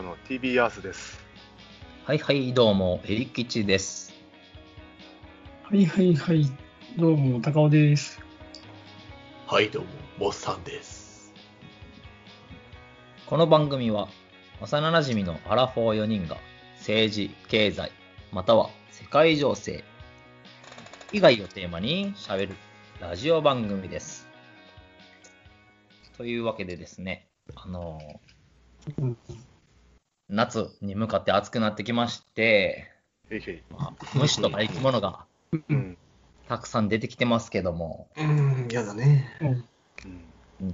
ーの TB アースです。はいはい、どうも、エリキチです。はいはいはい。どうも、高尾です。はい、どうも、モッさんです。この番組は、幼馴染のアラフォー4人が、政治、経済、または世界情勢以外をテーマに喋るラジオ番組です。というわけでですね、あの、うん夏に向かって暑くなってきまして。まあ虫とか生き物がうん。たくさん出てきてますけども、うーん、やだね。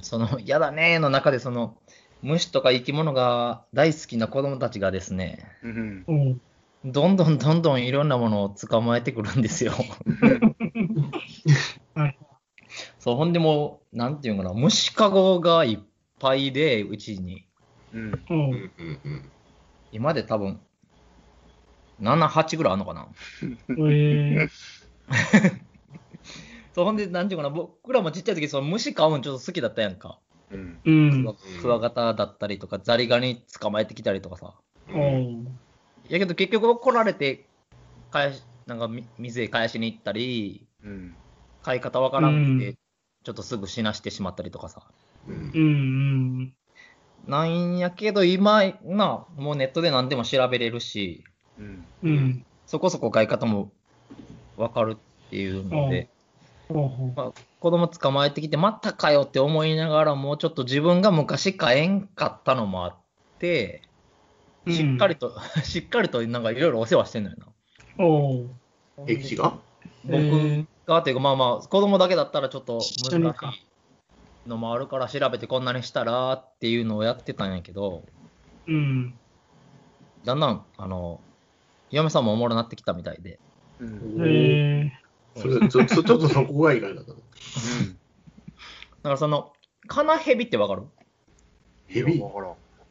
その、やだねーの中で、その、虫とか生き物が大好きな子供たちがですね、うん。うん。どんどんどんどんいろんなものを捕まえてくるんですよ。はい。そう、ほんでもう、なんていうのかな、虫かごがいっぱいで、うちに。うん。う。うんん、うん、うん。今で多分、7、8ぐらいあるのかな。えー、そう、ほんで、なんていうかな、僕らもちっちゃい時、その虫飼うんちょっと好きだったやんか。うん。うん。クワガタだったりとか、ザリガニ捕まえてきたりとかさ。うん。やけど結局怒られて、返し、なんかみ水へ返しに行ったり、うん。飼い方わからんくて、うんちょっとすぐ死なしてしまったりとかさ。うんうん。うん。なんやけど、今、な、もうネットで何でも調べれるし、うん。うん。そこそこ飼い方もわかるっていうので、まあ、子供捕まえてきて、またかよって思いながらも、ちょっと自分が昔飼えんかったのもあって、しっかりと、しっかりとなんかいろいろお世話してんのよな。おう。駅地が？僕えーがっていうか、まあまあ、子供だけだったらちょっと難しいのもあるから調べてこんなにしたらっていうのをやってたんやけど、うん。だんだん、あの、嫁さんもおもろなってきたみたいで、うん。えそれ、ちょ、ちょっとそこが意外だったの。だからその、カナヘビってわかる？ヘビ？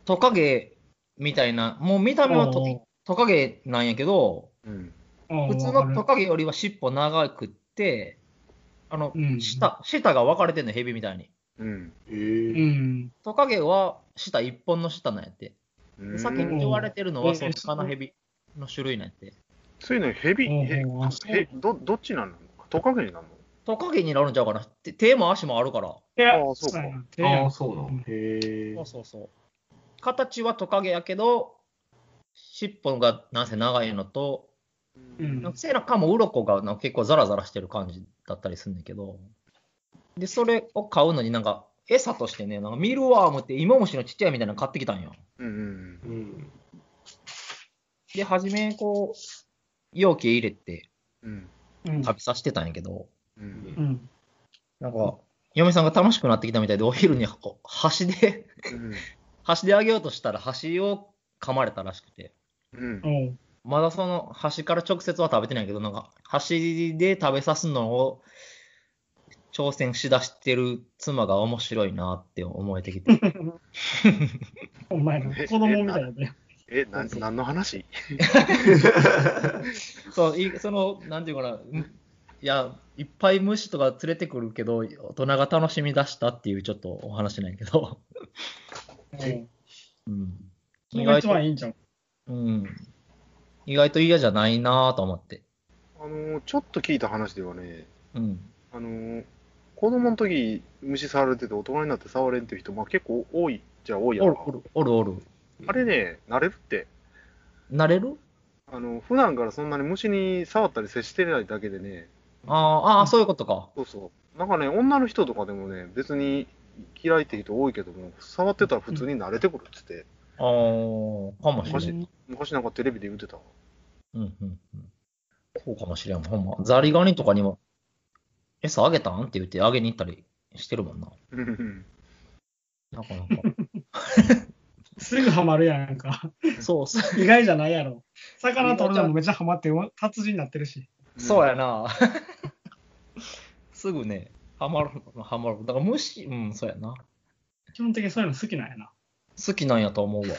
トカゲみたいな、もう見た目はトトカゲなんやけど、うん。ー、普通のトカゲよりは尻尾長くって、あの、うん舌、舌が分かれてんの、ヘビみたいに。うん。へうえ。ん。トカゲは舌一本の舌なんやって。うん。さっき言われてるのは、うんそのカナヘビの種類なんやって。そういうのヘビ、ど、どっちなのトカゲになるトカゲになるんちゃうかな。て手も足もあるから。いやああそうかああ、そうなの。へえそう。そうそう。形はトカゲやけど、尻尾がなんせ長いのと、うんの背中も鱗がなんか結構ザラザラしてる感じだったりするんだけど、で、それを買うのになんか、餌としてね、なんかミルワームって芋虫のちっちゃいみたいなの買ってきたんよ。うん。うん。うん。で、初めこう、容器入れてうん。うん。食べさせてたんやけど、う。うんん。なんか、嫁さんが楽しくなってきたみたいで、お昼にこう箸で、うん。箸であげようとしたら箸を噛まれたらしくて、うん。まだその箸から直接は食べてないけど、なんか箸で食べさすのを挑戦しだしてる妻が面白いなって思えてきて。お前の子供みたいだね。え、な、何の話？そう、いその、なんていうかな、んいや、いっぱい虫とか連れてくるけど、大人が楽しみ出したっていうちょっとお話なんやけど、うん。うん、それが一番いいんじゃん。うん、意外と嫌じゃないなと思って。あの、ちょっと聞いた話ではね、うん。あの、子供の時虫触られてて大人になって触れんっていう人、まあ結構多いじゃ多いやおるおる、おるおる。あれね、慣れるって。慣れる？あの、普段からそんなに虫に触ったり接してないだけでね、あーあー、そういうことか。そうそう。なんかね、女の人とかでもね、別に嫌いって人多いけども、触ってたら普通に慣れてくるって言って、ああ、かもしれん。昔昔なんかテレビで言ってたわ。うんうんうん。そうかもしれん。ほんま。ザリガニとかにも、餌あげたん？って言ってあげに行ったりしてるもんな。うんなかなか。すぐハマるやんか。そう、そう意外じゃないやろ。魚取るのもめっちゃハマって、達人になってるし。そうやな。すぐね、ハマる、ハマる。だから虫、うん、そうやな。基本的にそういうの好きなんやな。好きなんやと思うわ。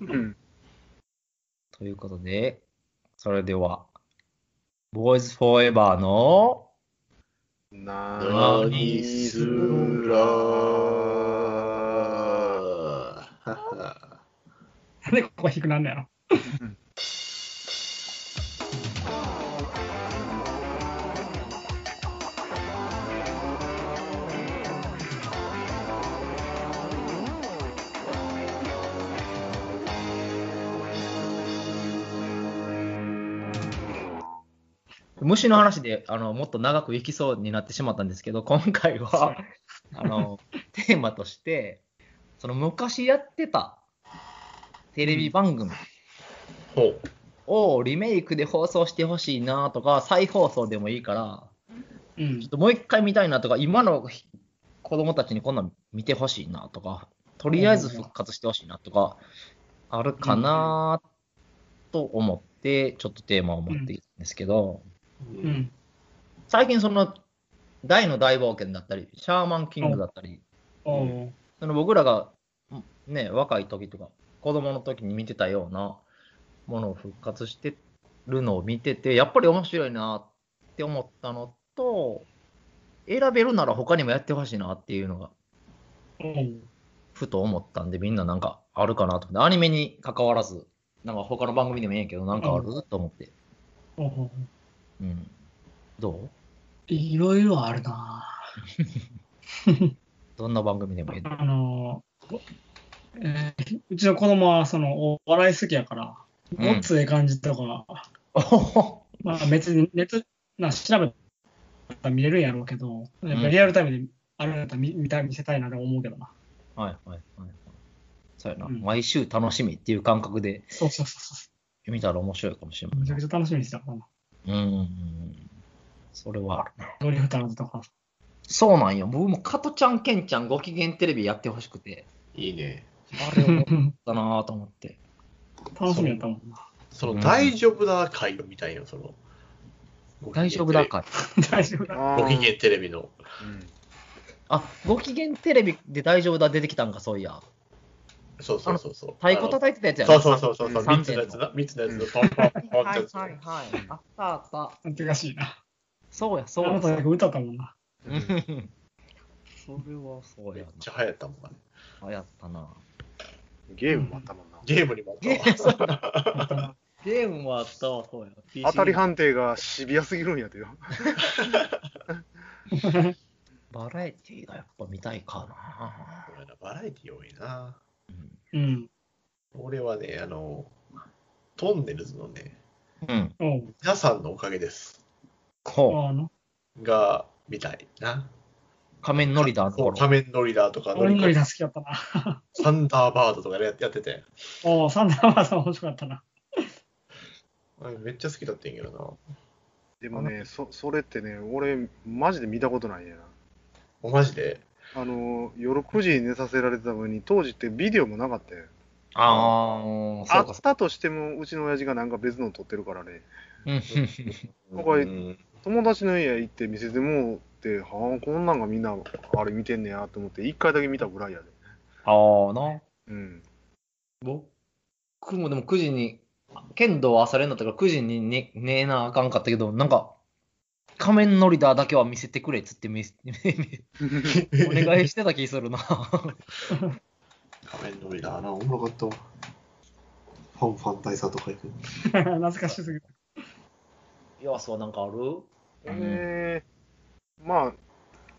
うん。ということで、それでは、ボーイズフォーエバーの、な何すら。でここ低くなんのやろ。虫の話であのもっと長くいきそうになってしまったんですけど、今回は あのテーマとして、その昔やってたテレビ番組。をリメイクで放送してほしいなとか、再放送でもいいから、うんちょっ。ともう一回見たいなとか、今の子供たちにこんなん見てほしいなとか、とりあえず復活してほしいなとか、あるかなと思って、ちょっとテーマを持っているんですけど、うん。最近その大の大冒険だったり、シャーマンキングだったり、おう。その僕らがね、若い時とか、子供の時に見てたようなものを復活してるのを見てて、やっぱり面白いなって思ったのと、選べるなら他にもやってほしいなっていうのが、おうふと思ったんで、みんななんかあるかなと思って、アニメに関わらず、なんか他の番組でもいいんやけど、なんかあると思って。おううん。どいろいろあるなう どんな番組でもいいの？あの、えーうちの子供はそのお笑い好きやから、うんごっつええ感じとか、おほほまあ別にネット、な調べたら見れるんやろうけど、やっぱリアルタイムであるんやったら見見た見せたいなと思うけどな。はいはいはいはい。そうやな、うん毎週楽しみっていう感覚でそうそうそうそ見たら面白いかもしれう。めちゃないく。ちゃ楽しみにしてたからな。うん。それはあるな。ドリフターズとか。そうなん。よ。僕も加トちゃん、ケンちゃん、ご機嫌テレビやってほしくて、いいね。あれを思ったなぁと思って。楽しみやったもん。な。その大丈夫だ会みたいな、その。大丈夫だか。大丈夫だ。ご機嫌テレビの。うん。あ、ご機嫌テレビで大丈夫だ出てきたん。か、そういや。そうそうそうそう。太鼓叩いてたやつやそうそうそうそう。三三つのやつ点な。三つのやつのポンポンポンってはいやつ。はいはい。あったあった。なんてかしいな。そうや、そうや。あのそうや時歌ったもんな。うんそれはそうやめっちゃ流行ったもんな。な。流行ったな。ゲームもあったもんな。ゲームにもあったわ。ゲームもあったわ、そうや。当たり判定がシビアすぎるんやてよ。バラエティーがやっぱ見たいかな。俺らバラエティ多いな。うん。俺はね、あの、トンネルズのね、うん。おう。皆さんのおかげです。こあの、が見たいな。う、仮面ノリダーのところ。仮面ノリダーとか、俺のりノリコが好きやったな。サンダーバードとかややってて、おう、サンダーバード面白かったな。めっちゃ好きだったんやけどでもね、そそれってね、俺、マジで見たことないんやな。な。マジで？あの、夜9時に寝させられてた分に、当時ってビデオもなかったよ。ああ、そあうかっ。たとしても、うちの親父がなんか別の撮ってるからね。うんなんかうん友達の家行って見せてもうって、はあ、こんなんがみんなあれ見てんねやと思って、一回だけ見たぐらいやで。ああな。うん。僕もでも9時に、剣道朝練だったから9時に寝寝えなあかんかったけど、なんか、仮面ノリダーだけは見せてくれっつって見せ お願いしてた気するな。仮面ノリダーな、おもろかったわ。ファンファン大佐とか行く。懐かしすぎる。要素はなんかある？えー、ま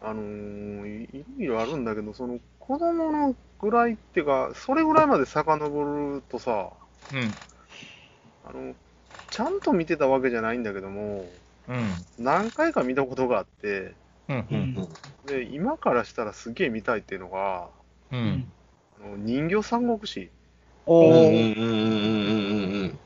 あ、あのーいいろいろあるんだけど、その子供のぐらいっていうか、それぐらいまで遡るとさ、うん。あの、ちゃんと見てたわけじゃないんだけども、うん。何回か見たことがあって、うん。ううん。ん。で、今からしたらすげえ見たいっていうのが、う。うんん。あの人形三国志。おー。うんうんうんうんうんうん。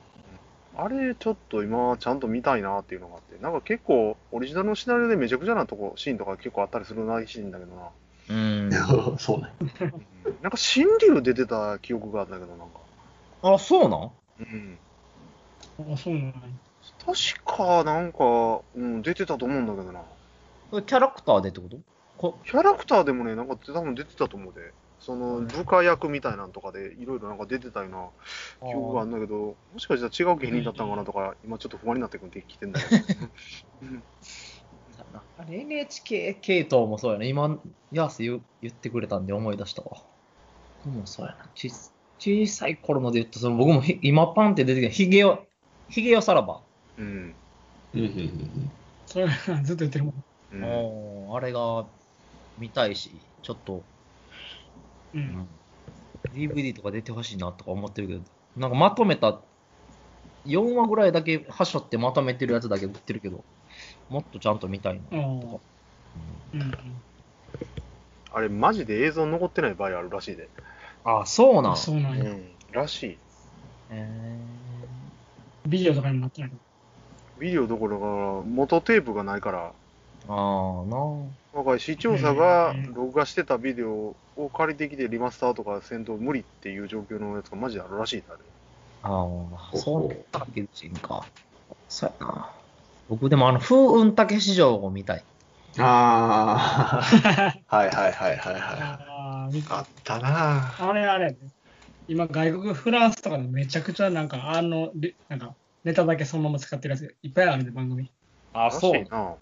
あれ、ちょっと今、ちゃんと見たいなっていうのがあって、なんか結構、オリジナルのシナリオでめちゃくちゃなとこ、シーンとか結構あったりするらしいんだけどな。うん。そうね。なんか、新竜出てた記憶があるんだけど、なんか。あ、そうなん？うん。あ、そうなんや確か、なんか、うん、出てたと思うんだけどな。キャラクターでってこと？こキャラクターでもね、なんか多分出てたと思うで。その、部下役みたいなんとかで、いろいろなんか出てたような記憶があるんだけど、もしかしたら違う芸人だったのかなとか、今ちょっと不安になってきてんだけど。うんあれ NHK 系統もそうやね。今、ヤース言う言ってくれたんで思い出したわ。これもそうやな。ち小さい頃ので言うと、その僕もひ今パンって出てきた、ヒゲよ、ヒゲよさらば。うん。うん。それずっと言ってるもん。うん。あれが見たいし、ちょっと、う。ん。DVD とか出てほしいなとか思ってるけど、なん。かまとめた、4話ぐらいだけはしょってまとめてるやつだけ売ってるけど、もっとちゃん。と見たいな。あーうん。あれ、マジで映像残ってない場合あるらしいで。ああ、そうなん。そうなん。や。うん。らしい。へビデオとかにもなってないの。ビデオどころか、元テープがないから、ーああ、なだから視聴者がうん録画してたビデオを借りてきてリマスターとかせんと無理っていう状況のやつがマジであるらしいであれ。ああ、そうだけ人か。そうやな。僕でもあの、風雲竹市場を見たい。ああ、はいはいはいはいはい。ああ、ったなあれあれ、今外国、フランスとかでめちゃくちゃなんか、あの、でなんか、ネタだけそのまま使ってるやついっぱいあるんで、番組。あらしいな。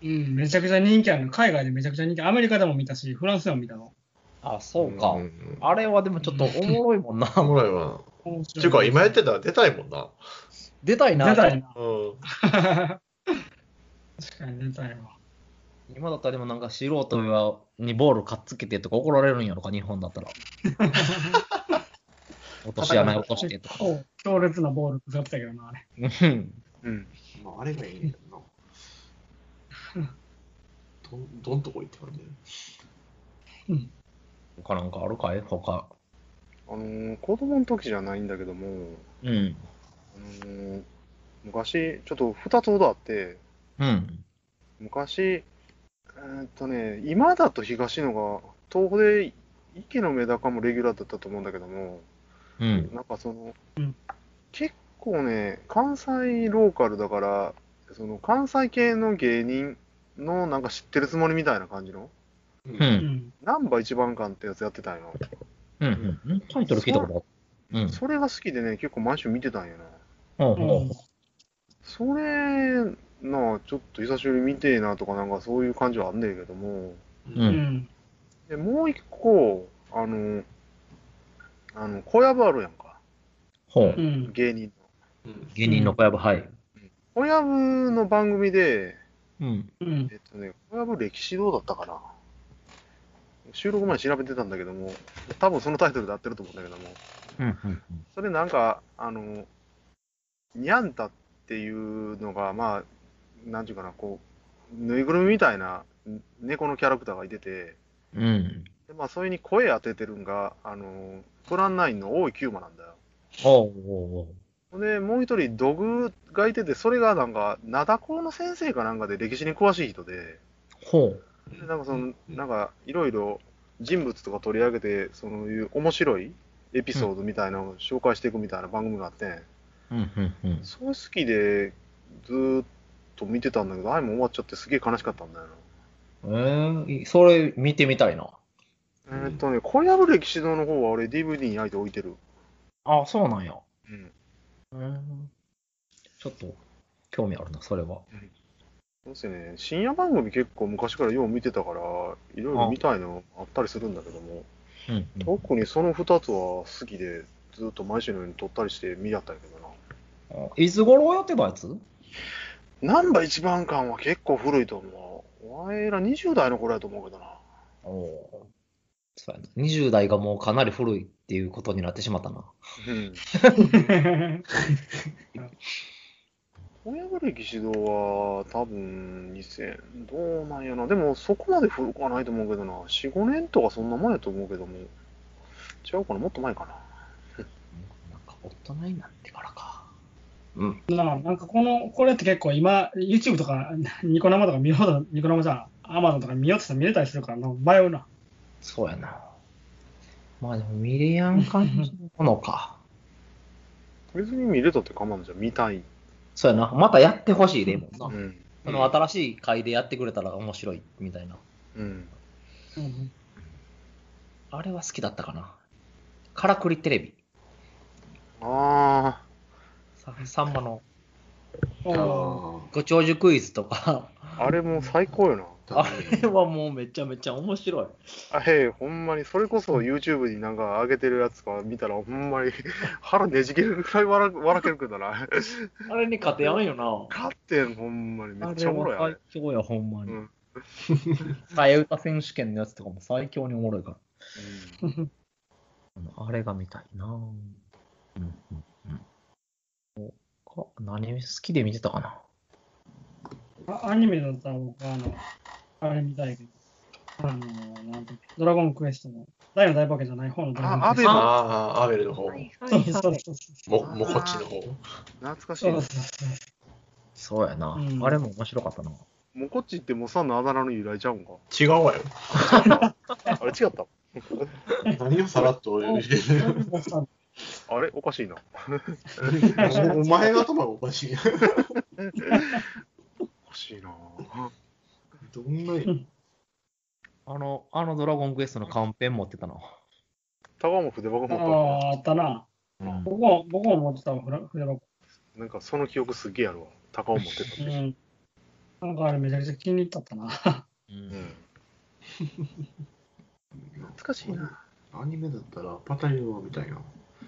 うん、めちゃくちゃ人気あるの。海外でめちゃくちゃ人気。アメリカでも見たし、フランスでも見たの。あ、そうか。んんあれはでもちょっとおもろいもんな。おもろいわ。面っていうか、今やってたら出たいもんな。出たいな。出たいな。うん。確かに出たいわ。今だったらでもなんか素人にボールかっつけてとか怒られるんやろか、日本だったら。落とし穴に落としてとか。強烈なボール使ってたけどな、あれ。うんうん。まあ、あれがいいねんな。どん、どんとこ行って感じ他なんかあるかい？他。あのー子供の時じゃないんだけども、うん。あのー昔、ちょっと2つほどあって、うん。昔、えーっとね、今だと東野が、東北で池のメダカもレギュラーだったと思うんだけども、うん。なんかその、うん結構ね、関西ローカルだから、その関西系の芸人のなんか知ってるつもりみたいな感じの、う。うんん。ナンバ一番館ってやつやってたんよ。うん。うん。タイトル聞いたことある。うん。それが好きでね、結構毎週見てたんよな。ほうんそれなあ、ちょっと久しぶりに見てえなとか、なんかそういう感じはあんねんけども、う。うんん。でもう一個、あの、あの、小籔あるやんか、ほうう。ん。芸人の。うん。芸人の小籔、はい。小籔の番組で、うん。うん。えっとね、小籔歴史どうだったかな。収録前に調べてたんだけども、多分そのタイトルで合ってると思うんだけども、うん。うん。それなんか、あの、ニャンタっていうのが、まあ、なんていうかな、こう、ぬいぐるみみたいな猫のキャラクターがいてて、うん。でまあ、それに声当ててるんが、あの、プランナインの大井久馬なんだよ。おうおう。で、もう一人、土偶がいてて、それがなんか、灘高の先生かなんかで歴史に詳しい人で、ほう。でなんかその、なんか、いろいろ人物とか取り上げて、そういう面白いエピソードみたいなのを紹介していくみたいな番組があって、うん。うん。うん。それ好きで、ずーっと見てたんだけど、あれも終わっちゃってすげえ悲しかったんだよえー、それ見てみたいな。な。えーっとね、小籔歴史堂の方は俺 DVD に焼いて置いてる。あ、そうなんや。うん。うん。ちょっと、興味あるな、それは。そうですね、深夜番組結構昔からよう見てたから、いろいろ見たいのあったりするんだけども、うん、うん。特にその2つは好きで、ずっと毎週のように撮ったりして見やったんやけどな。あいつ頃やってたやつ？ナンバ一番館は結構古いと思う。お前ら20代の頃やと思うけどな。おお。そうやな。20代がもうかなり古いっていうことになってしまったな。うん。親部歴指導は多分2000、どうなんやな。でもそこまで古くはないと思うけどな。4、5年とかそんなもんやと思うけども。違うかなもっと前かな。なんか大人になってからか。うん。なあなんかこの、これって結構今、YouTube とか、ニコ生とか見ようと、ニコ生じゃん、Amazon とか見ようとしたら見れたりするからな、迷うな。そうやな。まあでも見れやん感じのものか。別に見れたって構わんじゃん。見たい。そうやな。またやってほしいでもんな。うん。その新しい回でやってくれたら面白いみたいな。うん。うんあれは好きだったかな。からくりテレビ。あささんまのおーあご長寿クイズとか、あ、あれもう最高よな。あれはもうめちゃめちゃ面白い。あへえ、ほんまに、それこそ YouTube になんか上げてるやつとか見たら、ほんまに 腹ねじけるぐらい笑笑けるくだな。あれに勝てやんよな。勝ってん、ほんまに。めっちゃおもろい、あれ。最強や、ほんまに。うん替え歌選手権のやつとかも最強におもろいから。うんあれが見たいなぁ。うんうんうん。他何好きで見てたかな？あアニメだったら僕はあの、あれ見たいけど、あの、なんていうドラゴンクエストの、大の大化けじゃない方のドラゴンクエスト。あアベマああ、アベルの方。も、そうそうそうそう。もこっちの方。懐かしいなそう。そうそうそうやな、うんあれも面白かったな。もうこっちってモッサンのあだ名の由来ちゃうんか？違うわよ。あれ違った？何をさらっと言うあれ？おかしいな。お前が頭がおかしい。おかしいな。どんな、あの、あのドラゴンクエストのカンペン持ってたな。高も筆箱持ったああ、あったな。うん僕も、僕も持ってたわ、筆筆箱。なんかその記憶すっげえあるわ。高尾持ってたって。うん。なんかあれめちゃくちゃ気に入ったったな。ううんん。懐かしいな。アニメだったらパタリロみたいな。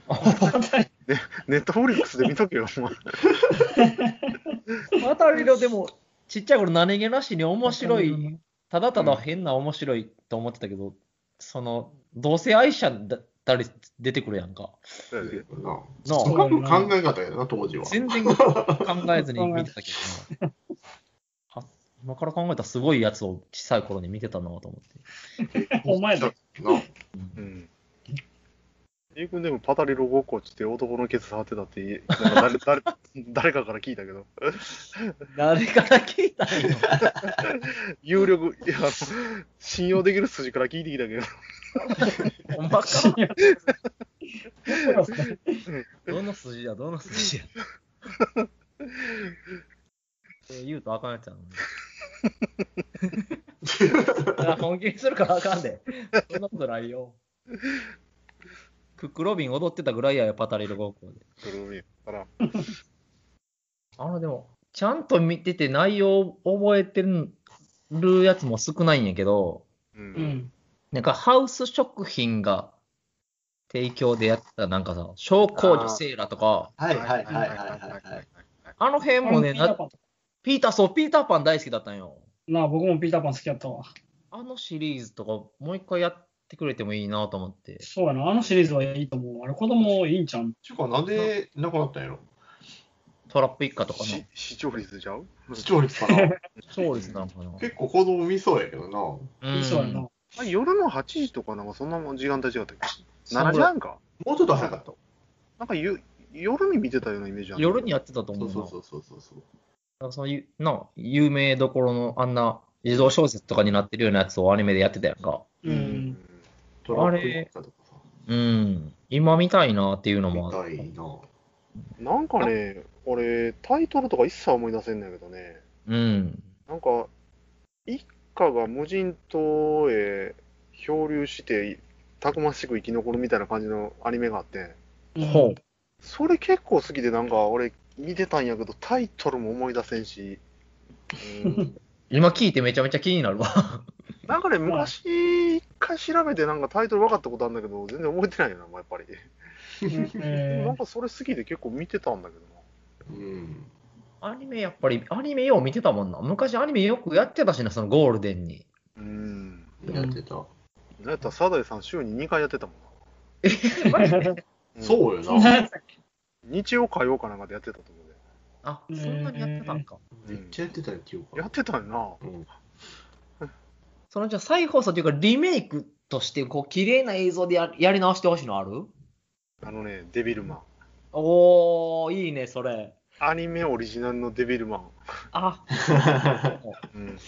ネットフリックスで見とけよ、お前。またりのでも、ちっちゃい頃何気なしに面白い、ただただ変な面白いと思ってたけど、その、同性愛者だったり出てくるやんか。そうやでなな考え方やな、当時は。全然考えずに見てたけどな。あ今から考えたらすごいやつを小さい頃に見てたなと思って。お前だ。なうん。ゆうくんでもパタリロごっこっつって男のケツ触ってたって、なんか誰 誰誰かから聞いたけど、誰から聞いたんよ。有力、いや、信用できる筋から聞いてきたけど、ほんまかいやどの筋や、どの筋や？言うとあかんやつやのに。いや本気にするからあかんで。そんなことないよ。クックロビン踊ってたぐらいやよ、パタリロ高校で。それを見から、あの、でも、ちゃんと見てて内容覚えてるやつも少ないんやけど、う。うんん。なんかハウス食品が提供でやってた、なんかさ、小工女セーラとか、はいはいはいはいはいはい。あの辺もね、なピーターパンピーター、そう、ピーターパン大好きだったんよ。なあ、僕もピーターパン好きやったわ。あのシリーズとか、もう一回やってくれてもいいなと思って。そうやな、あのシリーズはいいと思う。あれ、子供いいんちゃうん？ちゅうか、なんでなくなったんやろ？トラップ一家とかのし。視聴率ちゃう？視聴率かな そうですなのかな。結構子供見そうやけどな。うんそうやな。あ夜の8時とかなんかそんなもん時間帯違ったっけそう ?7 時半かもうちょっと早かった。なんかゆ夜に見てたようなイメージある。夜にやってたと思な。そううそうそうそうそう。なんかそのゆな有名どころのあんな児童小説とかになってるようなやつをアニメでやってたやんか。う。うんん。トラップ一家とかさ。うん。今見たいなっていうのも見ある。たいな。なんかね、俺、タイトルとか一切思い出せんだけどね、うん。なんか、一家が無人島へ漂流して、たくましく生き残るみたいな感じのアニメがあって、ほう。それ結構好きで、なんか俺、見てたんやけど、タイトルも思い出せんし、うん、今聞いてめちゃめちゃ気になるわ。なんかね、昔、一回調べて、なんかタイトル分かったことあるんだけど、全然覚えてないよな、やっぱり。えなんかそれ好きで結構見てたんだけどな。うん。アニメやっぱり、アニメよう見てたもんな。昔アニメよくやってたしな、そのゴールデンに。うん。やってた。なんやったら、サザエさん週に2回やってたもんえ、マジで？な。そうよな日曜、火曜かなんかでやってたと思うあ、そんなにやってたんか。で。めっちゃやってたよ、記憶やってたよな。うん。そのじゃあ再放送というかリメイクとして、こう、綺麗な映像でややり直してほしいのある？あのね、デビルマン。おー、いいね、それ。アニメオリジナルのデビルマン。あ、うん。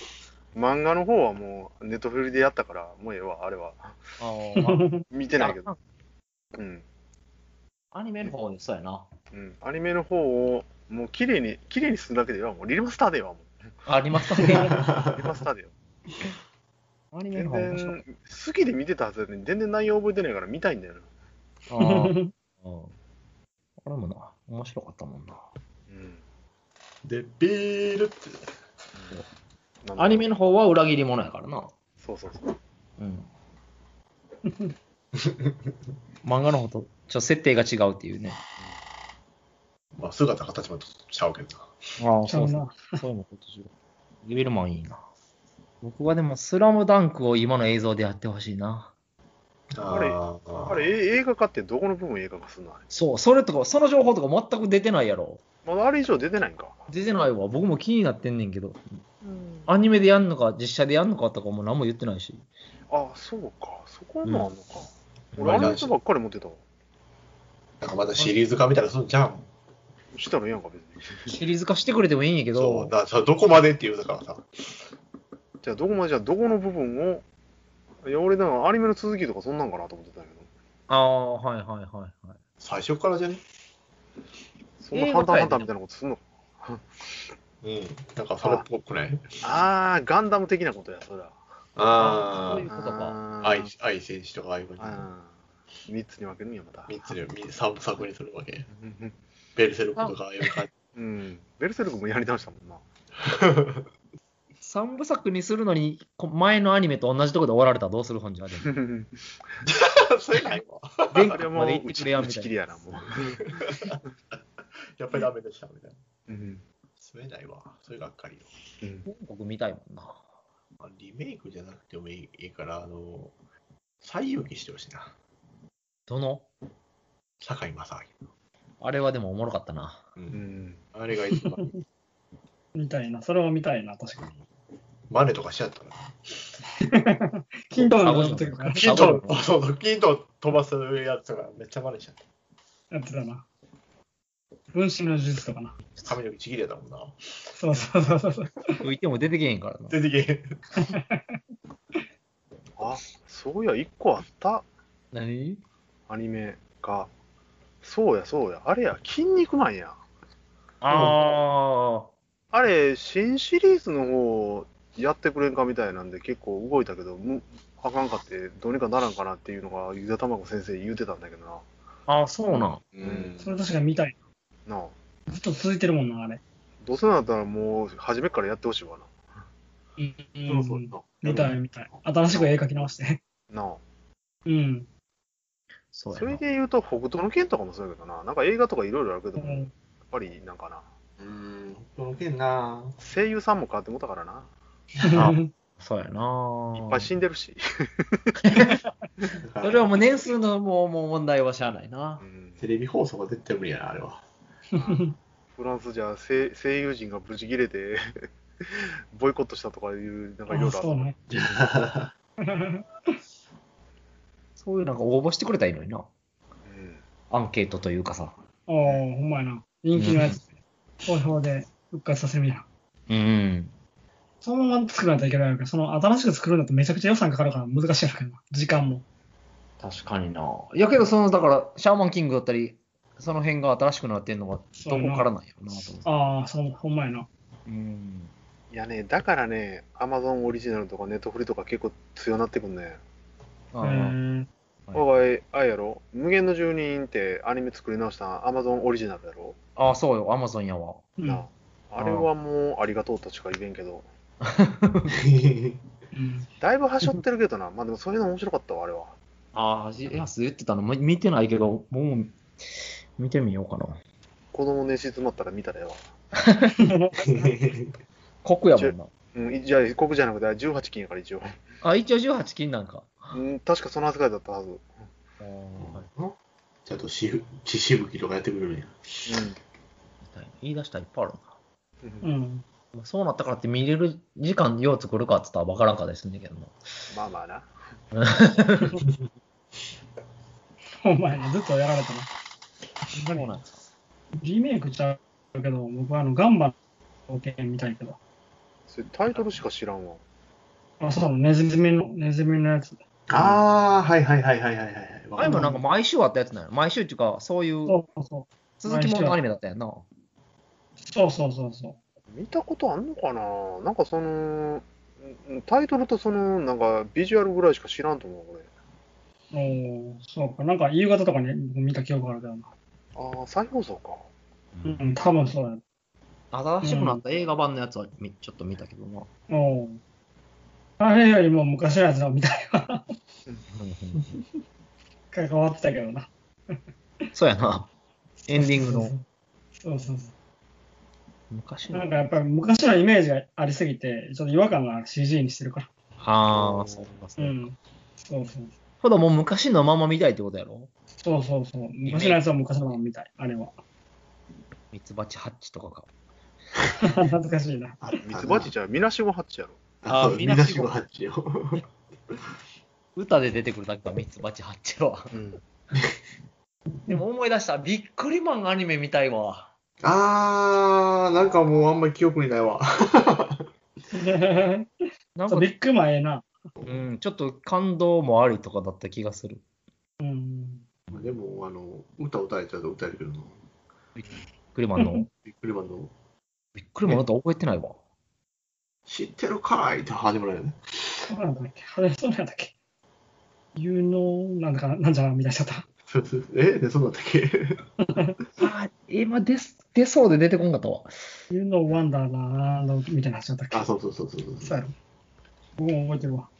漫画の方はもう、ネットフリでやったから、もうええわ、あれは。見てないけど。あうん。アニメの方でそうやな。うん。アニメの方を、もう綺麗に、綺麗にするだけでは、もうリマスターではもう。ありますね。リマスターでよ。アニメ全の方面白好きで見てたはずなのに、全然内容覚えてないから見たいんだよな。あー うん。あれもな、面白かったもんな。うん。で、ビールって。なんだアニメの方は裏切り者やからな。そうそうそう。うん。漫画の方とちょっと設定が違うっていうね。まあ、姿形もちゃうけどな。ああ、そうそう。そういうのこと違う。デビルマンいいな。僕はでも、スラムダンクを今の映像でやってほしいな。あれあれ、え映画化ってどこの部分映画化するのあれ？そう、それとか、その情報とか全く出てないやろ。まだあれ以上出てないんか？出てないわ。僕も気になってんねんけど。アニメでやんのか、実写でやんのかとかも何も言ってないし。あ、そうか。そこもあんのか。うん俺、あの人ばっかり持ってたわ。なんかまたシリーズ化みたいなのすんじゃん。したらええやんか、別に。シリーズ化してくれてもいいんやけそう、どだ、からさどこまでって言うだからさ。じゃあ、どこまで、じゃあ、どこの部分を、いや、俺、だからアニメの続きとかそんなんかなと思ってたけど、ああ、はいはいはいはい。最初からじゃね？そんなハンターハンターみたいなことすんの？うん。なんかそれっぽくない？あー、ガンダム的なことや、そりゃ。あそういうことか愛、愛選手とかああいうふうに。あー三つに分けるんや、また。三つで、み三部作にするわけ。うんベルセルクとかああいう感じ。うん。ベルセルクもやり直したもんな。三部作にするのに、こ前のアニメと同じところで終わられたらどうする本じゃでも。それないわ。全あれ国までれやみたいな。打ち切りやな、もやっぱりダメでしたみたいな。う。うん。それないわ。それがっかりよ。うん僕見たいもんな。まあリメイクじゃなくてもいいから、あの、最遊記してほしいな。どの？堺正明。あれはでもおもろかったな。う。うんん。あれが一番。みたいな。それは見たいな、確かに。マネとかしちゃったら。キントーンの時からキントン、そうそう、キントン飛ばすやつとかめっちゃマネしちゃった。やってたな。分身の呪術とかな。髪の毛ちぎれたもんな。そうそうそうそう。吹いても出てけへんからな。出てけへん。あ、そういや、一個あった。何？アニメが。そうや、そうや。あれや、筋肉マンや。ああれ、新シリーズの方やってくれんかみたいなんで結構動いたけど、むあかんかってどうにかならんかなっていうのがゆでたまご先生言うてたんだけどあ、ああ、そうなん。うんそれ確かに見たい。な。なあ。ずっと続いてるもんな、あれ。どうせなったらもう初めからやってほしいわうん。そうそうそう。見たい、見たい。新しく絵描き直して。な。なあ。うん。そうやなそれで言うと北斗の拳とかもそうやけどな。なんか映画とかいろいろあるけども、やっうんぱりなんかな。うん、この件な声優さんも変わってもうたからな。そうやな。いっぱい死んでるし。それはもう年数のもうもう問題はしゃあないなう。んテレビ放送が絶対無理やな、あれは。フランスじゃ声声優陣が無事切れてボイコットしたとかいう、なんかいろいろある。そうね。そういうなんか応募してくれたらいいのにな。うんアンケートというかさ。おー、ほんまやな。人気のやつ。投票で復活させるみたいな。うん。そのまま作らないといけないけど、その新しく作るんだとめちゃくちゃ予算かかるから難しいんだけどな。時間も。確かにな。いやけど、その、だから、シャーマンキングだったり、その辺が新しくなってんのが、どこからなんやろなと思って。ああ、そう、ほんまやな。うん。いやね、だからね、アマゾンオリジナルとかネットフリとか結構強なってくんね。あへーーおい、あれやろ？無限の住人ってアニメ作り直したアマゾンオリジナルやろ、あー、そうよ、アマゾンやわ。うんなああれはもうありがとうとしか言えんけど、うんだいぶはしょってるけどな。まあでもそういうの面白かったわ、あれは。ああ、やす言ってたの、み見てないけど、もう、見てみようかな。子供寝静まったら見たらええわ。国やもんな。うん、いじゃあ、国じゃなくて18金やから一応。あ、一応18金なんか。うん、確かその扱いだったはず。うん。ちゃんとし血しぶきとかやってくれるんや。言い出したらいっぱいあるうんうん。な。そうなったからって見れる時間よう作るかっつったら分からんかですんねんけどな。まあまあな。ほんまやな。ずっとやられたな。そうなんですリメイクちゃうけど、僕はあの、ガンバの冒険見たいけど。それタイトルしか知らんわ。あ、そうなの、ネズミの、ネズミのやつ。ああ、はいはいはいはいはいはい。あれもなんか毎週あったやつなんや。毎週っていうか、そういうそうそう。続きもののアニメだったやんな。そうそうそうそう。見たことあんのかな？なんかその、うんタイトルとその、なんかビジュアルぐらいしか知らんと思う、これ。おーそうか。なんか夕方とかに僕見た記憶があるけどな。ああ、再放送か。うん、多分そうや。新しくなった映画版のやつはみちょっと見たけどな。おうあれよりも昔のやつのみたいな。関わってたけどな。そうやな。エンディングのそうそうそ昔う。なんの。かやっぱり昔のイメージがありすぎて、ちょっと違和感がある CG にしてるから。ああ、そうか、そううか。ん。そうそう。ほどもう昔のまま見たいってことやろ？そうそうそう。昔のやつは昔のままみたい。あれは。ミツバチハッチとかか。懐かしいな。ミツバチじゃみなしごハッチやろ。ああ、みなしごハッチよ。歌で出てくるだけはミツバチハッチは。うん。でも思い出した。ビックリマンアニメ見たいわ。あー、なんかもうあんまり記憶にないわ。なんかビッグマンええな。うん、ちょっと感動もありとかだった気がする。うん。まあでも、あの、歌歌えちゃうと歌えるけどな。ビックリマンの？ビックリマンの、ビックリマンの歌覚えてないわ。知ってるかーいって始まるよね。そうなんだっけそうなんだっけ ?You know, なんだか、なんじゃなみたいにしちゃった。そうそうえで、そうだったっけ？あ、今出す出そうで出てこんかったわ。You know, Wonderland みたいになっちゃったっけ？あ、そうそうそうそうそう。そうやろ。僕も覚えてるわ。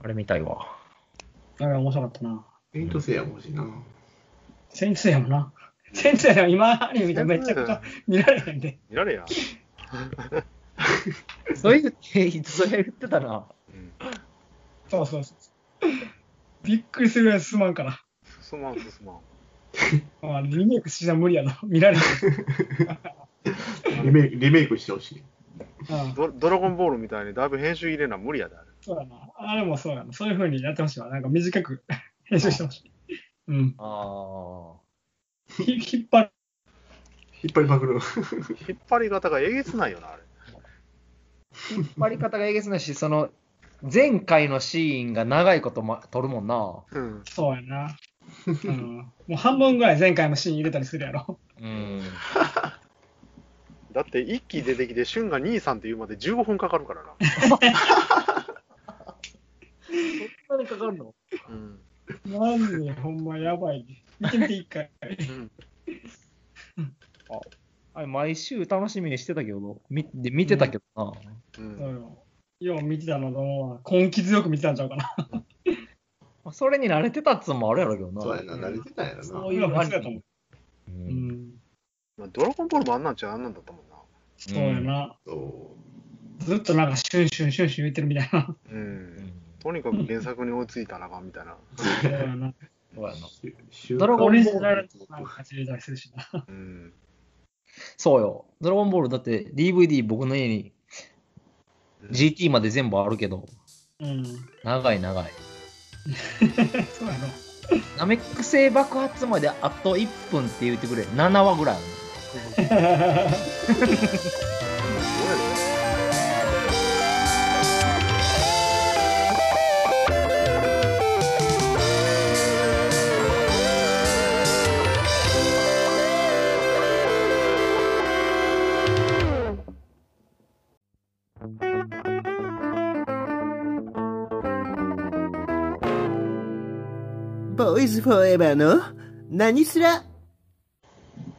あれ見たいわ。あれ面白かったな。ペイントセイヤも欲しいな。センツやもんな。センツや今アニメ見た？らめちゃくちゃ見られへんで。見られや。そういう、えそれ言ってたな。うん。そうそうそう。びっくりするぐらい進まんから。進まん、進まん。まあ、リメイクしな無理やな。見られへん。リメイクリメイクしてほしい。うんドドラゴンボールみたいにだいぶ編集入れな無理やで、あれ。そうやな。あれもそうやな。そういう風にやってほしいわ。なんか短く 編集してほしい。うん。あひ引っ張る。引っ張りまくる。引っ張り方がえげつないよな、あれ。引っ張り方がえげつないし、その、前回のシーンが長いこと、ま、撮るもんな。うん。そうやな。うん。もう半分ぐらい前回のシーン入れたりするやろ。うん。だって一期出てきて、旬が兄さんって言うまで15分かかるからな。そんなにかかるの？うん。マジでほんまやばい。見てみて一回。うんあれ、毎週楽しみにしてたけど、見で見てたけどな。う。そうんよ。よう見てたのと。根気強く見てたんちゃうかな。まあそれに慣れてたっつうのもあるやろうけどな。そうやな、慣れてたんやろな。そういう今普通やと思う。ううんん。まあドラゴンボールもあんなんちゃあんなんだったもんな。そうやな。そずっとなんかシュンシュンシュンシュン言ってるみたいな。う。うんん。とにかく原作に追いついたなあかんみたいな。そうやな。そうやな。ドラゴンボール。うん。そうよ。ドラゴンボールだって DVD 僕の家に GT まで全部あるけど、うん。長い長い。そうやろ。ナメック星爆発まであと1分って言ってくれ。7話ぐらいある ーイズフォーエバーの何すら？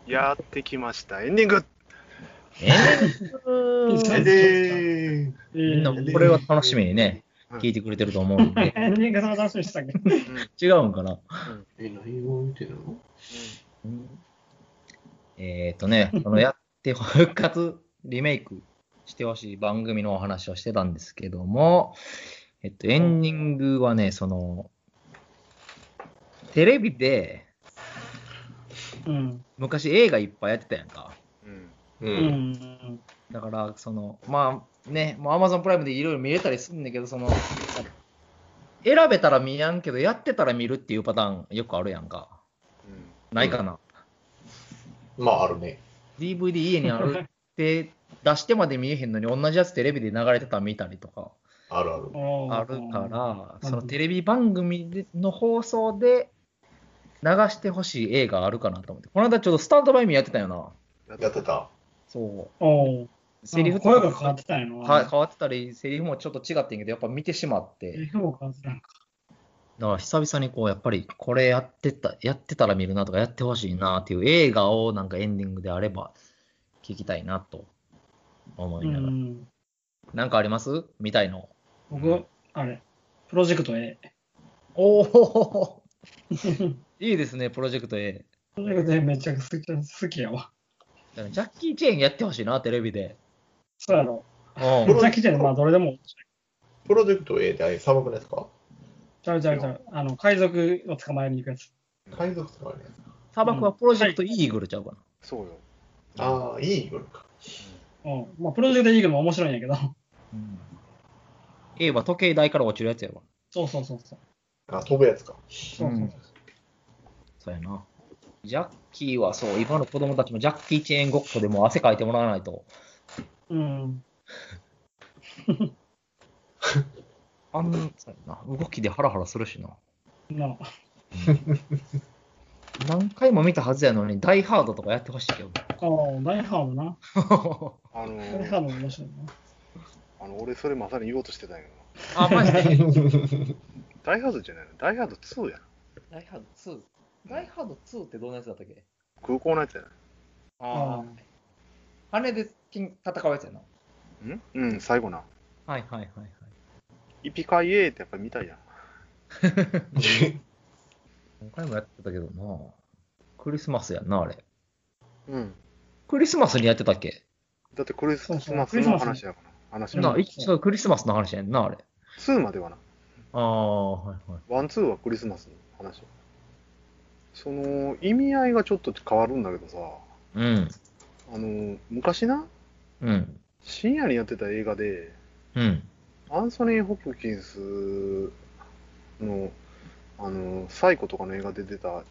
やってきました。エンディング。エンディング。えでみんなこれは楽しみにね、聞いてくれてると思うんで。エンディングその楽しみにしてたっけ？違うんかな？え、何を見てるのえっ、ー、とね、このやって復活、リメイクしてほしい番組のお話をしてたんですけども、えっと、エンディングはね、その、テレビでうん。昔映画いっぱいやってたやんか。うん。う。うんん。だから、その、まあね、もう Amazon プライムでいろいろ見れたりするんだけど、その、選べたら見やんけど、やってたら見るっていうパターンよくあるやんか。ないかな。まあ、あるね。DVD 家にあるって出してまで見えへんのに同じやつテレビで流れてたら見たりとかあるある。あるから、うんそのテレビ番組での放送で流してほしい映画あるかなと思って。この間ちょうどスタンドバイミーやってたよな。やってた。そおうう。セリフと声がか変わってたんやな。は変わってたり、セリフもちょっと違ってんけど、やっぱ見てしまって。セリフも変わってたんか。だから久々にこう、やっぱりこれやってた、やってたら見るなとか、やってほしいなっていう映画をなんかエンディングであれば聞聞きたいなと思ういながら。ん。なんかあります？みたいの？僕、あれ、プロジェクト A。おお いいですね、プロジェクト A。プロジェクト A めっちゃ好き好きやわ。ジャッキー・チェーンやってほしいな、テレビで。そうやろ。うんめっちゃ来てる。まあ、どれでも。プロジェクト A ってあれ砂漠ですか？ちゃうちゃうちゃう。あの、海賊を捕まえに行くやつ。海賊とかね。砂漠はプロジェクトイーグルちゃうかな。そうよ。ああ、いいよ。うん。まあ、プロジェクト A も面白いんやけど。うん。A は時計台から落ちるやつやわ。そうそうそうそう。あ、飛ぶやつか。そうそうそう。そうやな。ジャッキーはそう、今の子供たちもジャッキー・チェーンごっこでもう汗かいてもらわないと。うん。あんそうやな。動きでハラハラするしな。な何回も見たはずやのに、ダイハードとかやってほしいけど。ああ、ダイハードな。あのダイハードも面白いな。あの俺それまさに言おうとしてたんやけどあ、マジで？ダイハードじゃないのダイハード2やな。ダイハード2。ダイハード2ってどんなやつだったっけ？空港のやつやああ。羽で戦うやつやな。な。ん？うん、最後な。はいはいはいはい。 Yippee-ki-yay ってやっぱ見たいやん。今回もやってたけどな。クリスマスやんな、あれ。うん。クリスマスにやってたっけ？だってクリスマスの話やから。話な、は。一応クリスマスの話やんな、あれ。2まではな。ああ、はいはい。 one、two はクリスマスの話。その意味合いがちょっと変わるんだけどさ、うん。あの、昔な、うん。深夜にやってた映画で、うん。アンソニー・ホプキンスの、あの、サイコとかの映画で出た、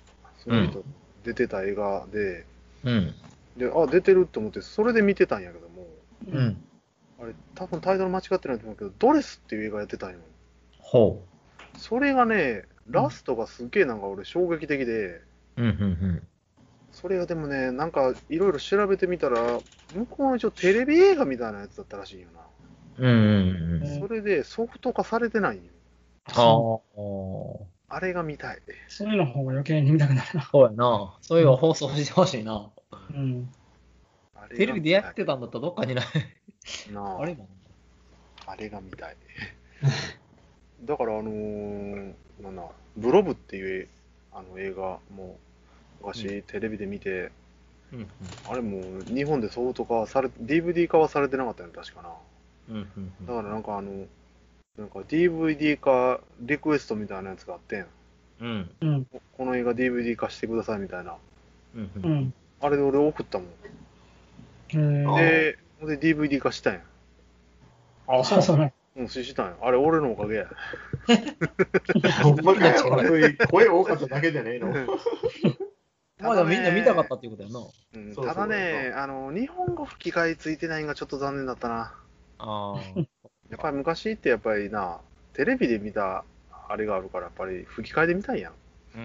その人、出てた映画で、うん。で、あ、出てると思って、それで見てたんやけども、うん。あれ、多分タイトル間違ってないと思うけど、ドレスっていう映画やってたんよ。ほそれがね、ラストがすっげえなんか俺衝撃的で、う。うん、うん、それがでもね、なんかいろいろ調べてみたら、向こうの一応テレビ映画みたいなやつだったらしいんよな。うん。うん、うん、うん。それでソフト化されてないんよ。ああ。あれが見たい。そういうの方が余計に見たくなるな。そうやな。そういうの放送してほしいな。うん。テレビでやってたんだったらどっかにない。なああれもあれが見たい。だからあのーなんだ、ブロブっていうあの映画も昔テレビで見て、うん、あれもう日本でソフト化され、DVD 化はされてなかったよね、確かな。うん。うん、うん。だからなんかあの、なんか DVD 化リクエストみたいなやつがあってん。うん。うん。ここの映画 DVD 化してくださいみたいな。うん。ううん。ん。あれで俺送ったもん。えー、で、で DVD 化したんや。あ、そうそうね。うん、ししたんや。あれ俺のおかげや。ほんまかよ。声多かっただけじゃねえの。まだみんな見たかったっていうことやな。ただね、あの、日本語吹き替えついてないのがちょっと残念だったな。ああ。やっぱり昔ってやっぱりな、テレビで見たあれがあるから、やっぱり吹き替えで見たいやん。うー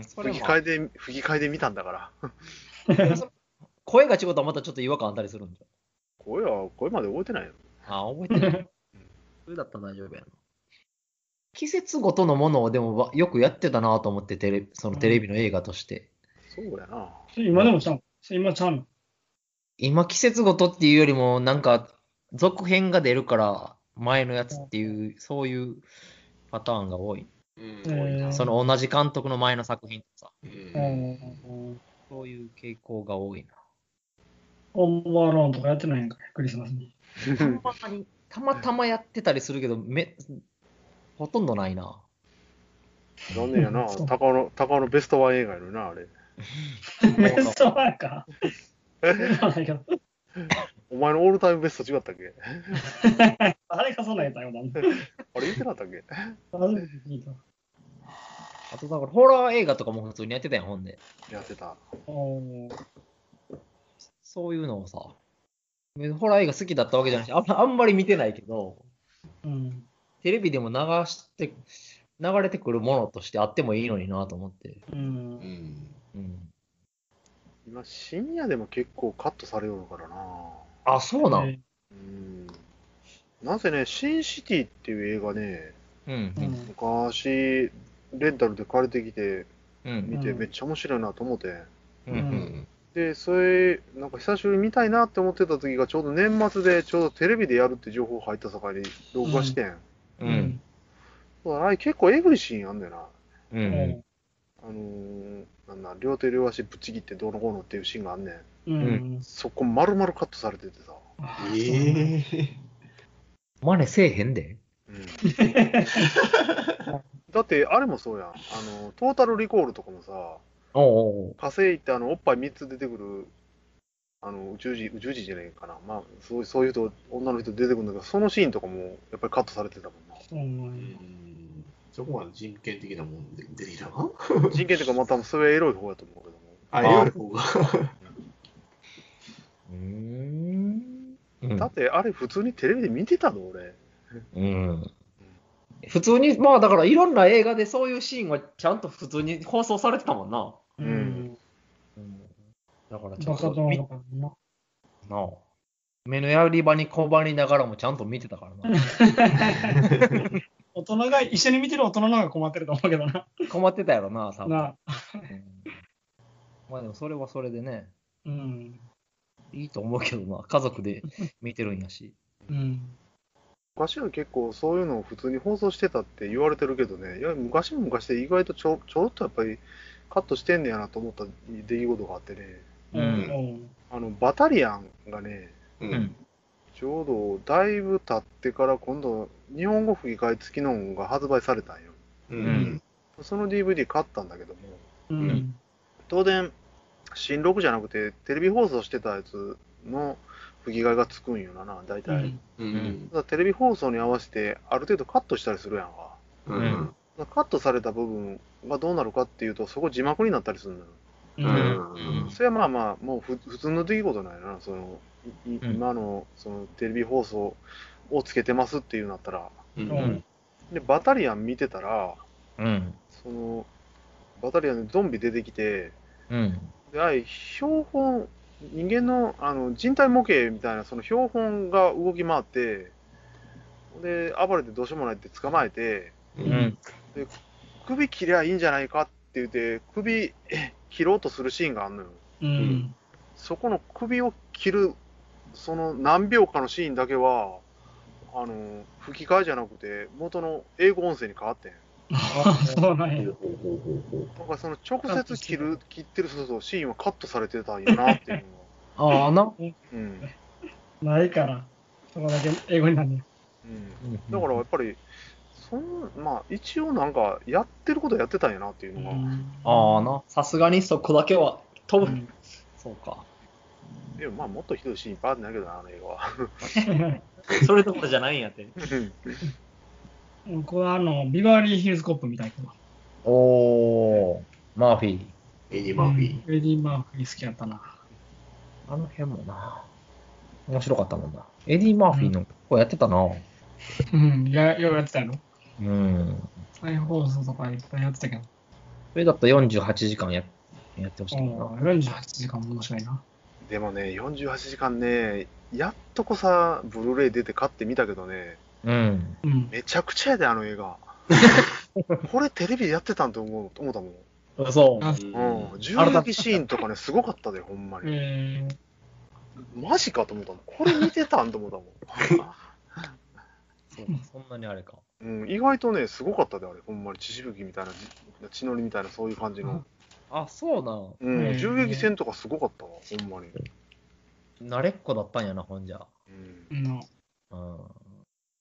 ん。吹き替えで、吹き替えで見たんだから。声が違うとはまたちょっと違和感あったりするんじ声は、声まで覚えてないよ。あ、覚えてない。それだったら大丈夫やな。季節ごとのものをでもわよくやってたなと思ってテレ、そのテレビの映画として。そうやな。今でもちゃう。今ちゃうの？今季節ごとっていうよりも、なんか、続編が出るから、前のやつっていう、そういうパターンが多い。その同じ監督の前の作品とかさ、ううんん。そういう傾向が多いな。オーバーローンとかやってないんかい、クリスマスに。たまに、たまたまやってたりするけど、め、ほとんどないな。残念やな。高尾の、高尾のベストワン映画やのにな、あれ。ベストワンか。そうなんだけど。お前のオールタイムベスト違ったっけ？あれがそんなんやったよ、なんで。あれ言ってなかったっけ？あと、だから、ホラー映画とかも普通にやってたやん、ほんで。やってた。そういうのをさ、ホラー映画好きだったわけじゃないし、あんまあんまり見てないけど、うん。テレビでも流して、流れてくるものとしてあってもいいのになと思って。う。うんんうん。今、深夜でも結構カットされよるからな。あ、そうなん？えうん。なぜね、シンシティっていう映画ね、うん。ーうん昔、レンタルで借りてきて、うん。見てうんめっちゃ面白いなと思って、う。うんんで、それ、なんか久しぶりに見たいなって思ってた時が、ちょうど年末で、ちょうどテレビでやるって情報入った境に、録画してん。ううんん。だからあれ結構エグいシーンあんだよな。う。うんん。あのー、なんだ、両手両足ぶっちぎってどうのこうのっていうシーンがあんねん。うん。そこ丸々カットされててさ。ええ真似せえへんで。うん、だって、あれもそうやん。あの、トータルリコールとかもさ、おうおう火星行ってあの、おっぱい3つ出てくる、あの、宇宙人、宇宙人じゃないかな。まあ、そうそういう人、女の人出てくるんだけど、そのシーンとかも、やっぱりカットされてたもんな。そうなんそこは人権的なもんで出てきたな。人権というか、またそれはエロい方やと思うけども。あ、あエロい方が。うーん。うんだって、あれ普通にテレビで見てたの、俺。うん。普通に、まあだからいろんな映画でそういうシーンはちゃんと普通に放送されてたもんな。うん。だからちょっとな。目のやり場に拒りながらもちゃん。と見てたからな。大人が、一緒に見てる大人の方が困ってると思うけどな。困ってたやろな、多分。なうん。まあでもそれはそれでね、うん。いいと思うけどな、家族で見てるん。やし。うん。昔は結構そういうのを普通に放送してたって言われてるけどね、いや昔も昔で意外とちょちょろっとやっぱりカットしてんねやなと思った出来事があってね、ううんん。あのバタリアンがね、ううん。ちょうどだいぶ経ってから今度、日本語吹き替え付きの音が発売されたんよ。うん。その DVD 買ったんだけども、うん。当然、新録じゃなくて、テレビ放送してたやつの吹き替えがつくんよな、大体。うん。うん。テレビ放送に合わせて、ある程度カットしたりするやんか。うん。カットされた部分がどうなるかっていうと、そこ字幕になったりするのよ。うん。うん。それはまあまあ、もうふ普通の出来事なんやな、そのいいうん今のそのテレビ放送をつけてますっていうなったら、うん。でバタリアン見てたら、うん。そのバタリアンでゾンビ出てきて、うん。であれ標本、人間のあの人体模型みたいなその標本が動き回って、で暴れてどうしようもないって捕まえて、う。うんん。首切りゃいいんじゃないかって言って、首え切ろうとするシーンがあるのよ。うん。そこの首を切る、その何秒かのシーンだけは、あの吹き替えじゃなくて、元の英語音声に変わってん。そうなんや。だからその直接切る、切ってるそうそうシーンはカットされてたんやなっていうのは。ああ、な。うん。ないから、そこだけ英語になんねうん、だからやっぱり、そんまあ一応なんかやってることはやってたんやなっていうのが、ああな。さすがにそこだけは飛ぶ。そうか。でもまあもっとひどいシーンいっぱいあるんだけどな、あの映画は。それどころじゃないんやって。うん。これはあの、ビバリーヒルズコップみたいけど。おー、マーフィー。エディ・マーフィー。エディ・マーフィー好きやったな。あの辺もな。面白かったもんな。エディ・マーフィーの声やってたな。うん。や、ようやってたやろ。うん。再放送とかいっぱいやってたけど。それだったら48時間ややってほしいな。うん48時間も面白いな。でもね、48時間ね、やっとこさ、ブルーレイ出て買ってみたけどね、うん。うん。めちゃくちゃやで、あの映画。これテレビでやってたんと思う思ったもん。そう。あうん。銃撃シーンとかね、すごかったで、ほんまに。えマジかと思ったもん。これ見てたんと思ったもそう そんなにあれか。ん。うん、意外とね、すごかったで、あれ。ほんまに血しぶきみたいな、じ血のりみたいな、そういう感じの。あ、そうな。うん、へー銃撃戦とかすごかったわ、ほんまに。慣れっこだったんやな、ほんじゃ。うん、うん。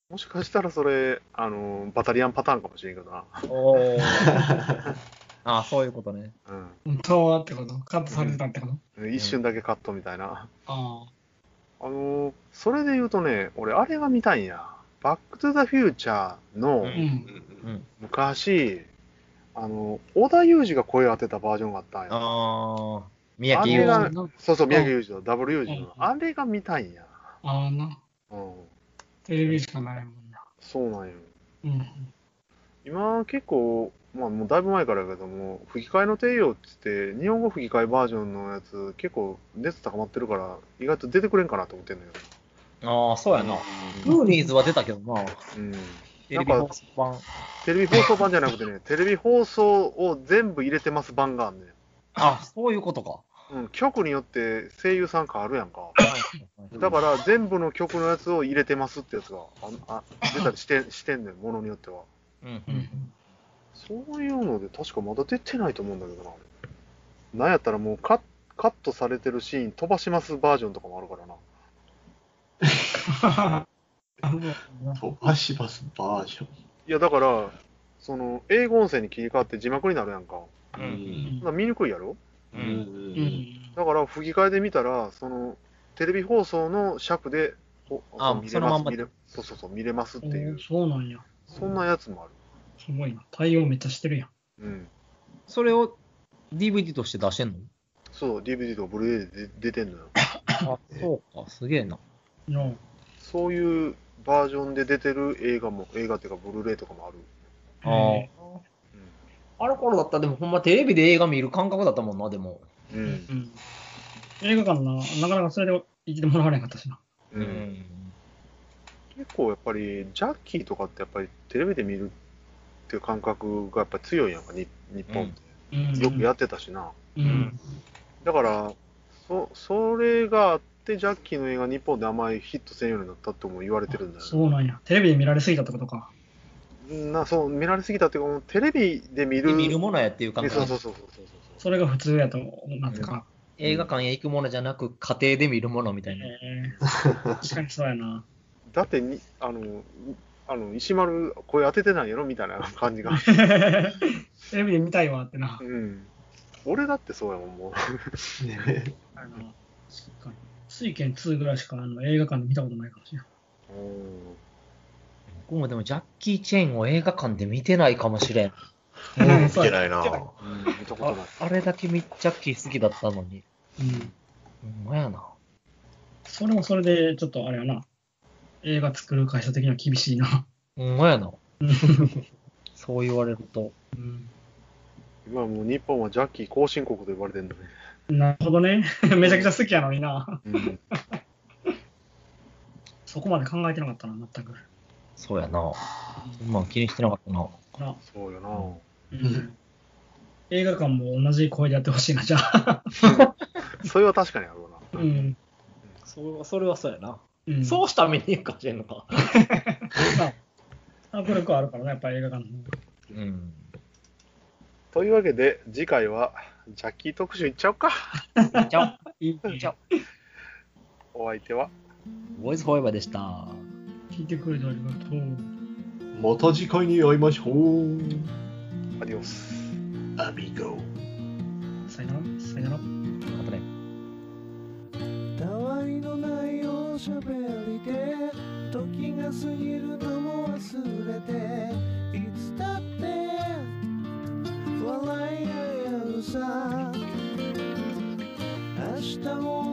もしかしたらそれ、あの、バタリアンパターンかもしれんけどな。おー。あ、そういうことね。うん。本当はってこと？カットされてたってこと？一瞬だけカットみたいな。ああのーそれで言うとね、俺、あれが見たいんや。バック・トゥ・ザ・フューチャーのあ。う。うんん。昔、あの、織田裕二が声を当てたバージョンがあったんや。ああれ裕が二。そうそう、宮城裕二のダブル裕二の。うんあれが見たいんや。ああな。うん。テレビしかないもんな。そうなんよ。うん。今結構、まあもうだいぶ前からやけども、吹き替えの帝王っつって、日本語吹き替えバージョンのやつ、結構熱高まってるから、意外と出てくれんかなと思ってんのよ。ああ、そうやな。ムーニーズは出たけどな。うん。テレビ放送版。テレビ放送版じゃなくてね、テレビ放送を全部入れてます版があんねん。あ、そういうことか。うん、曲によって声優さん変わるやんか。だから全部の曲のやつを入れてますってやつがああ出たりして してんねん、ものによっては。うんううんんそういうので確かまだ出てないと思うんだけどな。なんやったらもうカカットされてるシーン飛ばしますバージョンとかもあるからな。飛ばしますバージョン。いやだから、その英語音声に切り替わって字幕になるやんか。ううんん。ほな見にくいやろ？ううんん。うんだから吹き替えで見たら、そのテレビ放送の尺でほあ見れそのまんま見れそうそうそう見れますっていう、そうなんや。そんなやつもある。すごいな。対応めっちゃしてるやん。うん。それを DVD として出してんの？そう、DVD とかブルーレイで出てんのよ。あ、そうか、すげえな。のそういうバージョンで出てる映画も、映画っていうかブルーレイとかもある。あえあ。あの頃だったらでもほんまテレビで映画見る感覚だったもんな、でも。う。うんん。映画館な、なかなかそれで生きてもらわれなかったしな。うん。結構やっぱり、ジャッキーとかってやっぱりテレビで見るっていう感覚がやっぱり強いやんか、に日本って。うん。よくやってたしな。うん。だから、そそれがあって、ジャッキーの映画日本であんまりヒットせんようになったとも言われてるんだよね。そうなんや。テレビで見られすぎたってことか。なそう見られすぎたっていうか、もうテレビで見る。で見るものやっていう感覚そうそうそうそうそうそれが普通やとなってか。映画館へ行くものじゃなく、家庭で見るものみたいな。えー、確かにそうやな。だってに、あの、あの石丸、声当ててないやろみたいな感じが。テレビで見たいわってな。うん。俺だってそうやもん、もう。ね あの確かに。水拳2ぐらいしかあの映画館で見たことないかもしれない。僕もでもジャッキー・チェーンを映画館で見てないかもしれん。うん見てないな。うん、見たことない。ああれだけみジャッキー好きだったのに。うん。ほんまやな。それもそれで、ちょっとあれやな。映画作る会社的には厳しいな。ほんまやな。うん そう言われると。うん今はもう日本はジャッキー後進国と呼ばれてるんだね。なるほどね。めちゃくちゃ好きやのにな。うん。そこまで考えてなかったな、全く。そうやな。まあ気にしてなかったな。なそうよな。うん映画館も同じ声でやってほしいな、じゃあ。それは確かにあるわな。うん。そそれはそうやな。うん、そうしために言うかもしれんのか。迫力はあるからね、やっぱり映画館の。うん。というわけで、次回はジャッキー特集いっちゃおうか。じゃあ、いいじゃあ、お相手は、ボイスフォーエバーでした。聞いてくれてありがとう。また次回に会いましょう。アディオス。アミゴ。さよなら。さよなら。またね。たわいのないおしゃべりで時が過ぎるのも忘れていつだって笑い合えるさ明